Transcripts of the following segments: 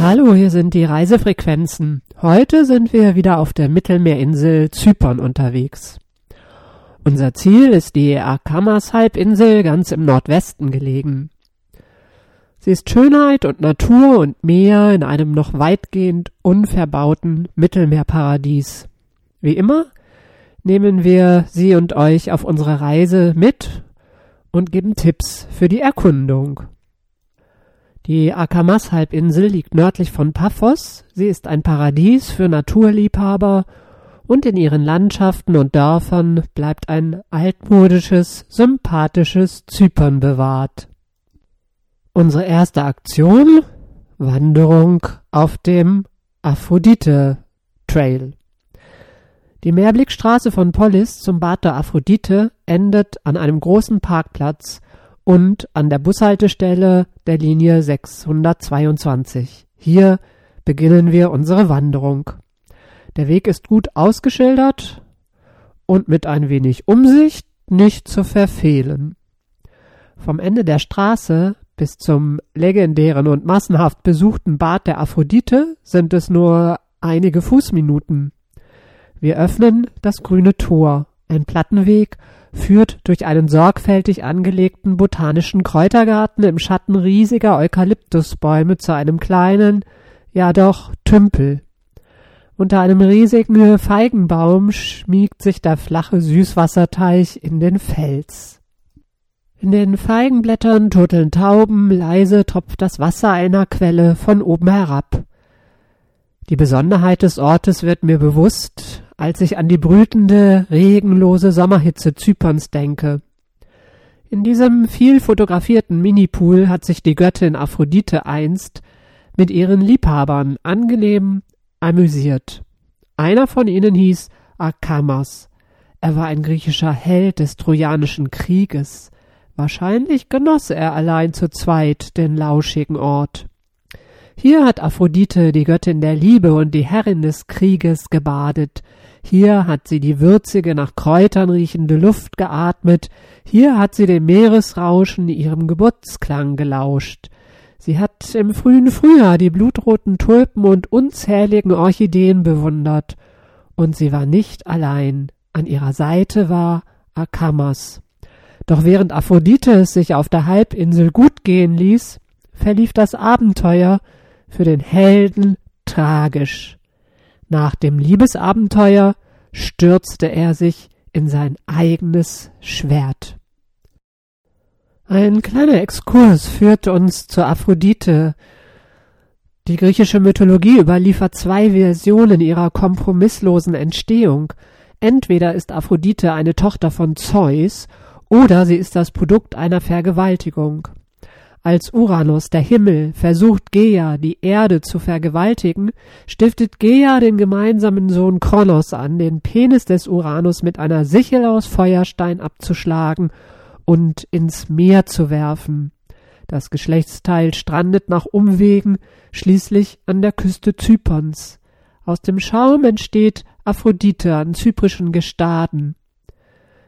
Hallo, hier sind die Reisefrequenzen. Heute sind wir wieder auf der Mittelmeerinsel Zypern unterwegs. Unser Ziel ist die Akamas-Halbinsel ganz im Nordwesten gelegen. Sie ist Schönheit und Natur und Meer in einem noch weitgehend unverbauten Mittelmeerparadies. Wie immer nehmen wir Sie und euch auf unsere Reise mit und geben Tipps für die Erkundung. Die Akamas-Halbinsel liegt nördlich von Paphos. Sie ist ein Paradies für Naturliebhaber und in ihren Landschaften und Dörfern bleibt ein altmodisches, sympathisches Zypern bewahrt. Unsere erste Aktion Wanderung auf dem Aphrodite Trail. Die Mehrblickstraße von Polis zum Bad der Aphrodite endet an einem großen Parkplatz und an der Bushaltestelle der Linie 622. Hier beginnen wir unsere Wanderung. Der Weg ist gut ausgeschildert und mit ein wenig Umsicht nicht zu verfehlen. Vom Ende der Straße bis zum legendären und massenhaft besuchten Bad der Aphrodite sind es nur einige Fußminuten. Wir öffnen das grüne Tor, ein Plattenweg führt durch einen sorgfältig angelegten botanischen Kräutergarten im Schatten riesiger Eukalyptusbäume zu einem kleinen, ja doch Tümpel. Unter einem riesigen Feigenbaum schmiegt sich der flache Süßwasserteich in den Fels. In den Feigenblättern turteln Tauben, leise tropft das Wasser einer Quelle von oben herab. Die Besonderheit des Ortes wird mir bewusst, als ich an die brütende, regenlose Sommerhitze Zyperns denke. In diesem viel fotografierten Minipool hat sich die Göttin Aphrodite einst mit ihren Liebhabern angenehm amüsiert. Einer von ihnen hieß Akamas. Er war ein griechischer Held des Trojanischen Krieges. Wahrscheinlich genoss er allein zu zweit den lauschigen Ort. Hier hat Aphrodite, die Göttin der Liebe und die Herrin des Krieges, gebadet. Hier hat sie die würzige, nach Kräutern riechende Luft geatmet. Hier hat sie dem Meeresrauschen ihrem Geburtsklang gelauscht. Sie hat im frühen Frühjahr die blutroten Tulpen und unzähligen Orchideen bewundert. Und sie war nicht allein. An ihrer Seite war Akamas. Doch während Aphrodite es sich auf der Halbinsel gut gehen ließ, verlief das Abenteuer für den Helden tragisch. Nach dem Liebesabenteuer stürzte er sich in sein eigenes Schwert. Ein kleiner Exkurs führt uns zur Aphrodite. Die griechische Mythologie überliefert zwei Versionen ihrer kompromisslosen Entstehung. Entweder ist Aphrodite eine Tochter von Zeus oder sie ist das Produkt einer Vergewaltigung. Als Uranus, der Himmel, versucht Gea, die Erde zu vergewaltigen, stiftet Gea den gemeinsamen Sohn Kronos an, den Penis des Uranus mit einer Sichel aus Feuerstein abzuschlagen und ins Meer zu werfen. Das Geschlechtsteil strandet nach Umwegen schließlich an der Küste Zyperns. Aus dem Schaum entsteht Aphrodite an zyprischen Gestaden.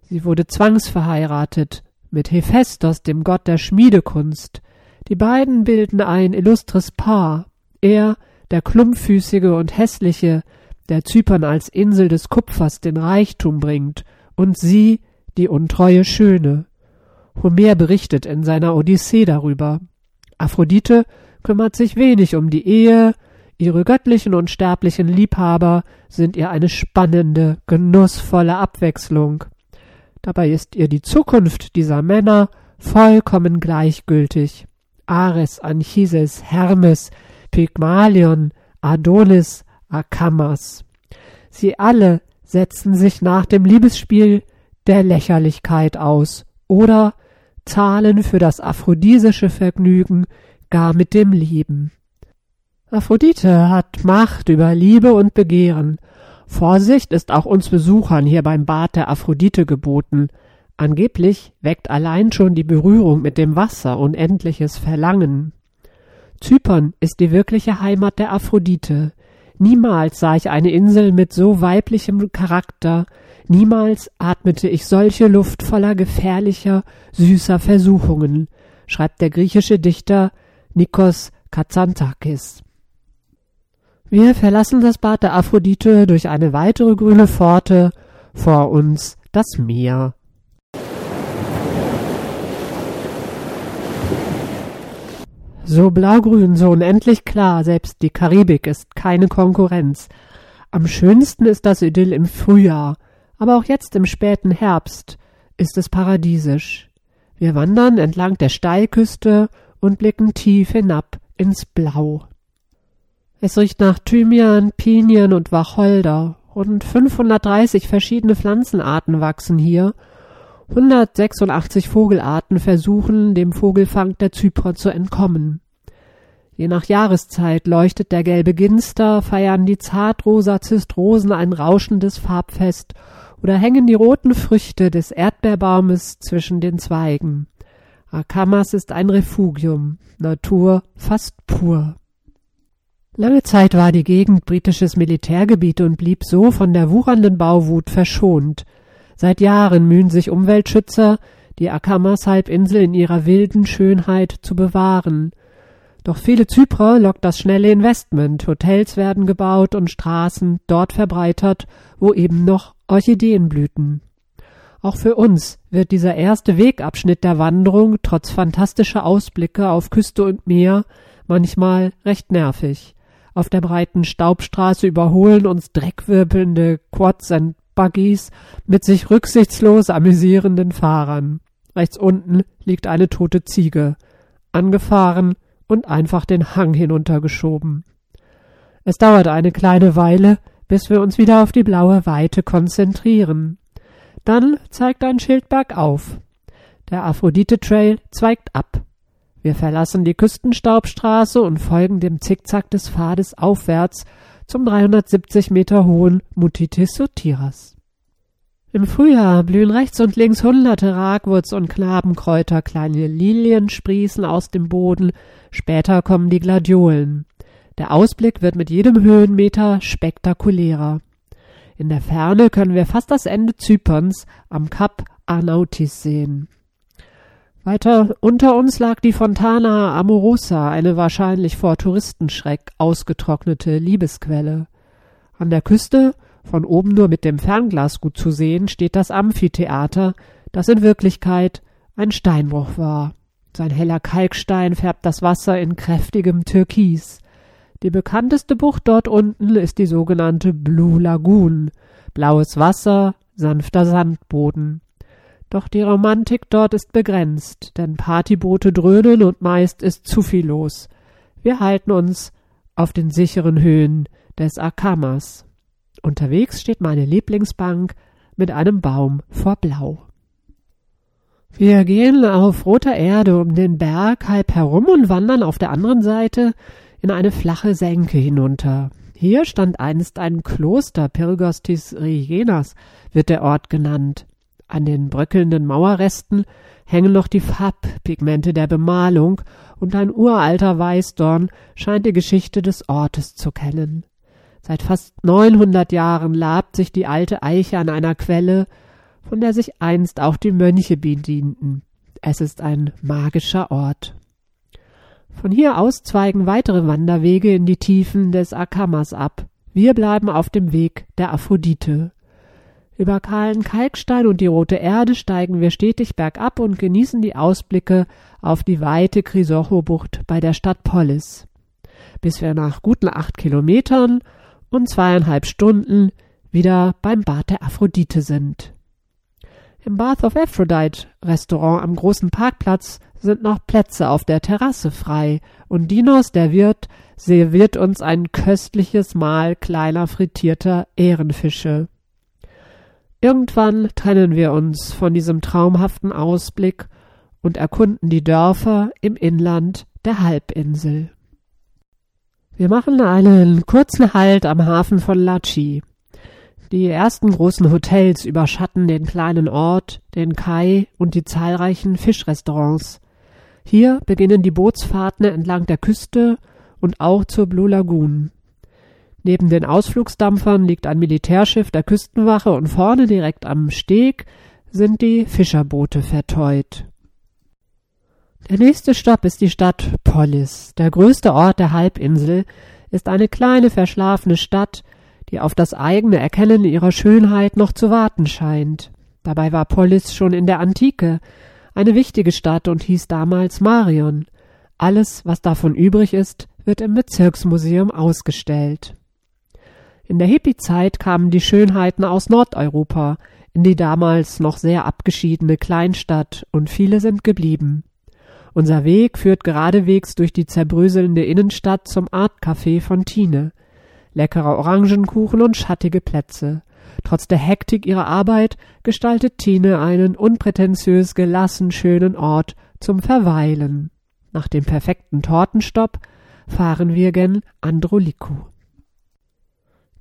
Sie wurde zwangsverheiratet mit Hephaistos, dem Gott der Schmiedekunst. Die beiden bilden ein illustres Paar. Er, der klumpfüßige und hässliche, der Zypern als Insel des Kupfers den Reichtum bringt, und sie, die untreue Schöne. Homer berichtet in seiner Odyssee darüber. Aphrodite kümmert sich wenig um die Ehe, ihre göttlichen und sterblichen Liebhaber sind ihr eine spannende, genussvolle Abwechslung. Dabei ist ihr die Zukunft dieser Männer vollkommen gleichgültig. Ares, Anchises, Hermes, Pygmalion, Adonis, Akamas. Sie alle setzen sich nach dem Liebesspiel der Lächerlichkeit aus oder zahlen für das aphrodisische Vergnügen gar mit dem Leben. Aphrodite hat Macht über Liebe und Begehren. Vorsicht ist auch uns Besuchern hier beim Bad der Aphrodite geboten. Angeblich weckt allein schon die Berührung mit dem Wasser unendliches Verlangen. Zypern ist die wirkliche Heimat der Aphrodite. Niemals sah ich eine Insel mit so weiblichem Charakter, Niemals atmete ich solche Luft voller gefährlicher, süßer Versuchungen, schreibt der griechische Dichter Nikos Katsantakis. Wir verlassen das Bad der Aphrodite durch eine weitere grüne Pforte, vor uns das Meer. So blaugrün, so unendlich klar, selbst die Karibik ist keine Konkurrenz. Am schönsten ist das Idyll im Frühjahr, aber auch jetzt im späten Herbst ist es paradiesisch. Wir wandern entlang der Steilküste und blicken tief hinab ins Blau. Es riecht nach Thymian, Pinien und Wacholder. Rund 530 verschiedene Pflanzenarten wachsen hier. 186 Vogelarten versuchen, dem Vogelfang der Zyprer zu entkommen. Je nach Jahreszeit leuchtet der gelbe Ginster, feiern die zartrosa Zistrosen ein rauschendes Farbfest oder hängen die roten Früchte des Erdbeerbaumes zwischen den Zweigen. Akamas ist ein Refugium, Natur fast pur. Lange Zeit war die Gegend britisches Militärgebiet und blieb so von der wuchernden Bauwut verschont. Seit Jahren mühen sich Umweltschützer, die Akamas-Halbinsel in ihrer wilden Schönheit zu bewahren. Doch viele Zyprer lockt das schnelle Investment. Hotels werden gebaut und Straßen dort verbreitert, wo eben noch Orchideen blühten. Auch für uns wird dieser erste Wegabschnitt der Wanderung trotz fantastischer Ausblicke auf Küste und Meer manchmal recht nervig. Auf der breiten Staubstraße überholen uns dreckwirbelnde Quads und Buggies mit sich rücksichtslos amüsierenden Fahrern. Rechts unten liegt eine tote Ziege, angefahren und einfach den Hang hinuntergeschoben. Es dauert eine kleine Weile, bis wir uns wieder auf die blaue Weite konzentrieren. Dann zeigt ein Schild bergauf. Der Aphrodite Trail zweigt ab. Wir verlassen die Küstenstaubstraße und folgen dem Zickzack des Pfades aufwärts zum 370 Meter hohen Mutitis Sotiras. Im Frühjahr blühen rechts und links hunderte Ragwurz und Knabenkräuter, kleine Lilien sprießen aus dem Boden, später kommen die Gladiolen. Der Ausblick wird mit jedem Höhenmeter spektakulärer. In der Ferne können wir fast das Ende Zyperns am Kap Arnautis sehen. Weiter unter uns lag die Fontana Amorosa, eine wahrscheinlich vor Touristenschreck ausgetrocknete Liebesquelle. An der Küste, von oben nur mit dem Fernglas gut zu sehen, steht das Amphitheater, das in Wirklichkeit ein Steinbruch war. Sein heller Kalkstein färbt das Wasser in kräftigem Türkis. Die bekannteste Bucht dort unten ist die sogenannte Blue Lagoon. Blaues Wasser, sanfter Sandboden. Doch die Romantik dort ist begrenzt, denn Partyboote dröhnen und meist ist zu viel los. Wir halten uns auf den sicheren Höhen des Akamas. Unterwegs steht meine Lieblingsbank mit einem Baum vor Blau. Wir gehen auf roter Erde um den Berg halb herum und wandern auf der anderen Seite in eine flache Senke hinunter. Hier stand einst ein Kloster, Perigostis Regenas wird der Ort genannt. An den bröckelnden Mauerresten hängen noch die Farbpigmente der Bemalung und ein uralter Weißdorn scheint die Geschichte des Ortes zu kennen. Seit fast 900 Jahren labt sich die alte Eiche an einer Quelle, von der sich einst auch die Mönche bedienten. Es ist ein magischer Ort. Von hier aus zweigen weitere Wanderwege in die Tiefen des Akamas ab. Wir bleiben auf dem Weg der Aphrodite. Über kahlen Kalkstein und die rote Erde steigen wir stetig bergab und genießen die Ausblicke auf die weite Chrysocho-Bucht bei der Stadt Polis. Bis wir nach guten acht Kilometern und zweieinhalb Stunden wieder beim Bad der Aphrodite sind. Im Bath of Aphrodite Restaurant am großen Parkplatz sind noch Plätze auf der Terrasse frei und Dinos, der Wirt, serviert uns ein köstliches Mahl kleiner frittierter Ehrenfische. Irgendwann trennen wir uns von diesem traumhaften Ausblick und erkunden die Dörfer im Inland der Halbinsel. Wir machen einen kurzen Halt am Hafen von Lachi. Die ersten großen Hotels überschatten den kleinen Ort, den Kai und die zahlreichen Fischrestaurants. Hier beginnen die Bootsfahrten entlang der Küste und auch zur Blue Lagoon. Neben den Ausflugsdampfern liegt ein Militärschiff der Küstenwache und vorne direkt am Steg sind die Fischerboote verteut. Der nächste Stopp ist die Stadt Polis, der größte Ort der Halbinsel, ist eine kleine verschlafene Stadt, die auf das eigene Erkennen ihrer Schönheit noch zu warten scheint. Dabei war Polis schon in der Antike eine wichtige Stadt und hieß damals Marion. Alles, was davon übrig ist, wird im Bezirksmuseum ausgestellt. In der Hippie-Zeit kamen die Schönheiten aus Nordeuropa in die damals noch sehr abgeschiedene Kleinstadt und viele sind geblieben. Unser Weg führt geradewegs durch die zerbröselnde Innenstadt zum Artcafé von Tine. Leckerer Orangenkuchen und schattige Plätze. Trotz der Hektik ihrer Arbeit gestaltet Tine einen unprätentiös gelassen schönen Ort zum Verweilen. Nach dem perfekten Tortenstopp fahren wir gen Androliko.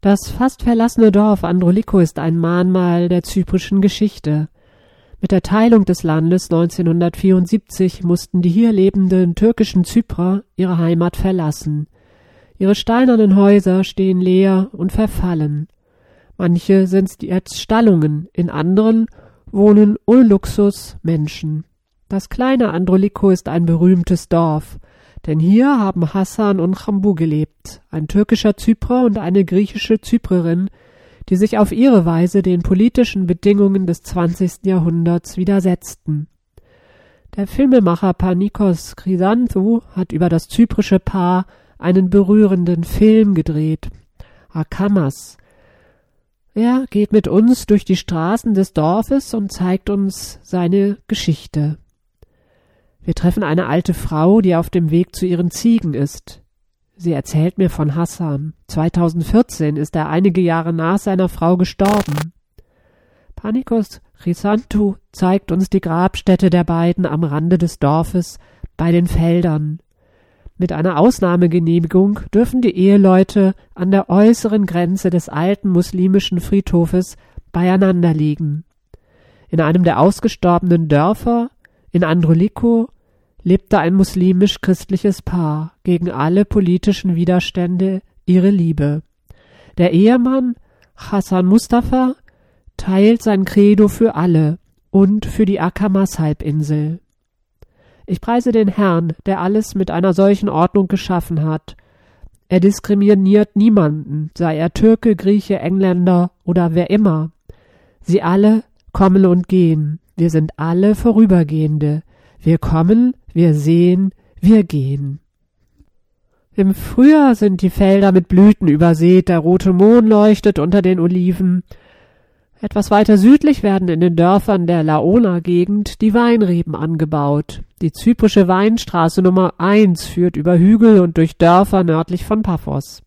Das fast verlassene Dorf Androliko ist ein Mahnmal der zyprischen Geschichte. Mit der Teilung des Landes 1974 mussten die hier lebenden türkischen Zyprer ihre Heimat verlassen. Ihre steinernen Häuser stehen leer und verfallen. Manche sind jetzt Stallungen, in anderen wohnen ohne Luxus Menschen. Das kleine Androliko ist ein berühmtes Dorf, denn hier haben Hassan und Chambu gelebt, ein türkischer Zyprer und eine griechische Zyprerin, die sich auf ihre Weise den politischen Bedingungen des 20. Jahrhunderts widersetzten. Der Filmemacher Panikos Chrysanthou hat über das zyprische Paar einen berührenden Film gedreht. Akamas. Er geht mit uns durch die Straßen des Dorfes und zeigt uns seine Geschichte. Wir treffen eine alte Frau, die auf dem Weg zu ihren Ziegen ist. Sie erzählt mir von Hassan. 2014 ist er einige Jahre nach seiner Frau gestorben. Panikos Chrysanthou zeigt uns die Grabstätte der beiden am Rande des Dorfes bei den Feldern. Mit einer Ausnahmegenehmigung dürfen die Eheleute an der äußeren Grenze des alten muslimischen Friedhofes beieinander liegen. In einem der ausgestorbenen Dörfer in Androliko lebte ein muslimisch-christliches Paar gegen alle politischen Widerstände ihre Liebe. Der Ehemann Hassan Mustafa teilt sein Credo für alle und für die Akamas-Halbinsel. Ich preise den Herrn, der alles mit einer solchen Ordnung geschaffen hat. Er diskriminiert niemanden, sei er Türke, Grieche, Engländer oder wer immer. Sie alle kommen und gehen, wir sind alle Vorübergehende. Wir kommen, wir sehen, wir gehen. Im Frühjahr sind die Felder mit Blüten übersät, der rote Mohn leuchtet unter den Oliven. Etwas weiter südlich werden in den Dörfern der Laona-Gegend die Weinreben angebaut. Die zyprische Weinstraße Nummer 1 führt über Hügel und durch Dörfer nördlich von Paphos.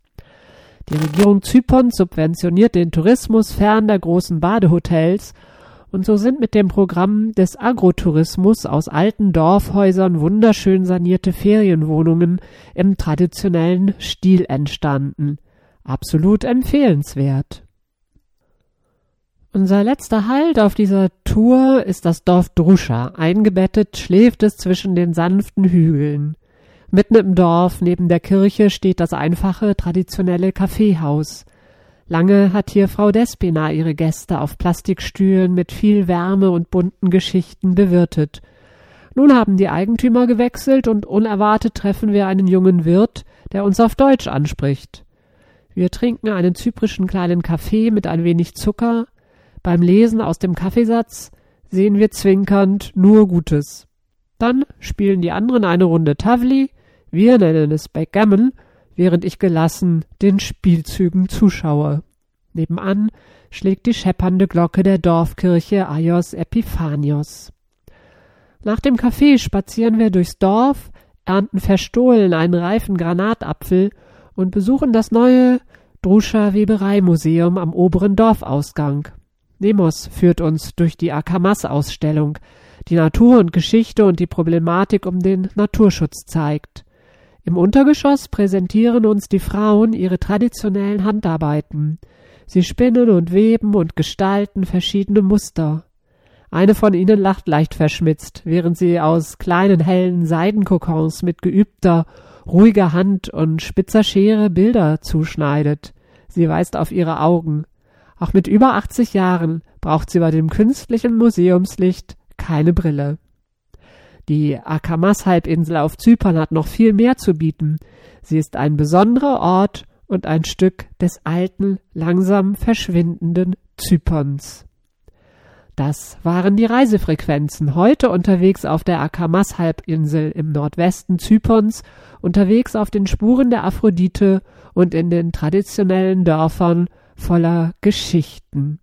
Die Regierung Zyperns subventioniert den Tourismus fern der großen Badehotels und so sind mit dem Programm des Agrotourismus aus alten Dorfhäusern wunderschön sanierte Ferienwohnungen im traditionellen Stil entstanden. Absolut empfehlenswert. Unser letzter Halt auf dieser Tour ist das Dorf Druscha. Eingebettet schläft es zwischen den sanften Hügeln. Mitten im Dorf, neben der Kirche, steht das einfache, traditionelle Kaffeehaus. Lange hat hier Frau Despina ihre Gäste auf Plastikstühlen mit viel Wärme und bunten Geschichten bewirtet. Nun haben die Eigentümer gewechselt und unerwartet treffen wir einen jungen Wirt, der uns auf Deutsch anspricht. Wir trinken einen zyprischen kleinen Kaffee mit ein wenig Zucker. Beim Lesen aus dem Kaffeesatz sehen wir zwinkernd nur Gutes. Dann spielen die anderen eine Runde Tavli, wir nennen es Backgammon während ich gelassen den Spielzügen zuschaue. Nebenan schlägt die scheppernde Glocke der Dorfkirche Aios Epiphanios. Nach dem Kaffee spazieren wir durchs Dorf, ernten verstohlen einen reifen Granatapfel und besuchen das neue Druscha Webereimuseum am oberen Dorfausgang. Nemos führt uns durch die Akamas-Ausstellung, die Natur und Geschichte und die Problematik um den Naturschutz zeigt. Im Untergeschoss präsentieren uns die Frauen ihre traditionellen Handarbeiten. Sie spinnen und weben und gestalten verschiedene Muster. Eine von ihnen lacht leicht verschmitzt, während sie aus kleinen hellen Seidenkokons mit geübter, ruhiger Hand und spitzer Schere Bilder zuschneidet. Sie weist auf ihre Augen. Auch mit über 80 Jahren braucht sie bei dem künstlichen Museumslicht keine Brille. Die Akamas-Halbinsel auf Zypern hat noch viel mehr zu bieten. Sie ist ein besonderer Ort und ein Stück des alten, langsam verschwindenden Zyperns. Das waren die Reisefrequenzen. Heute unterwegs auf der Akamas-Halbinsel im Nordwesten Zyperns, unterwegs auf den Spuren der Aphrodite und in den traditionellen Dörfern voller Geschichten.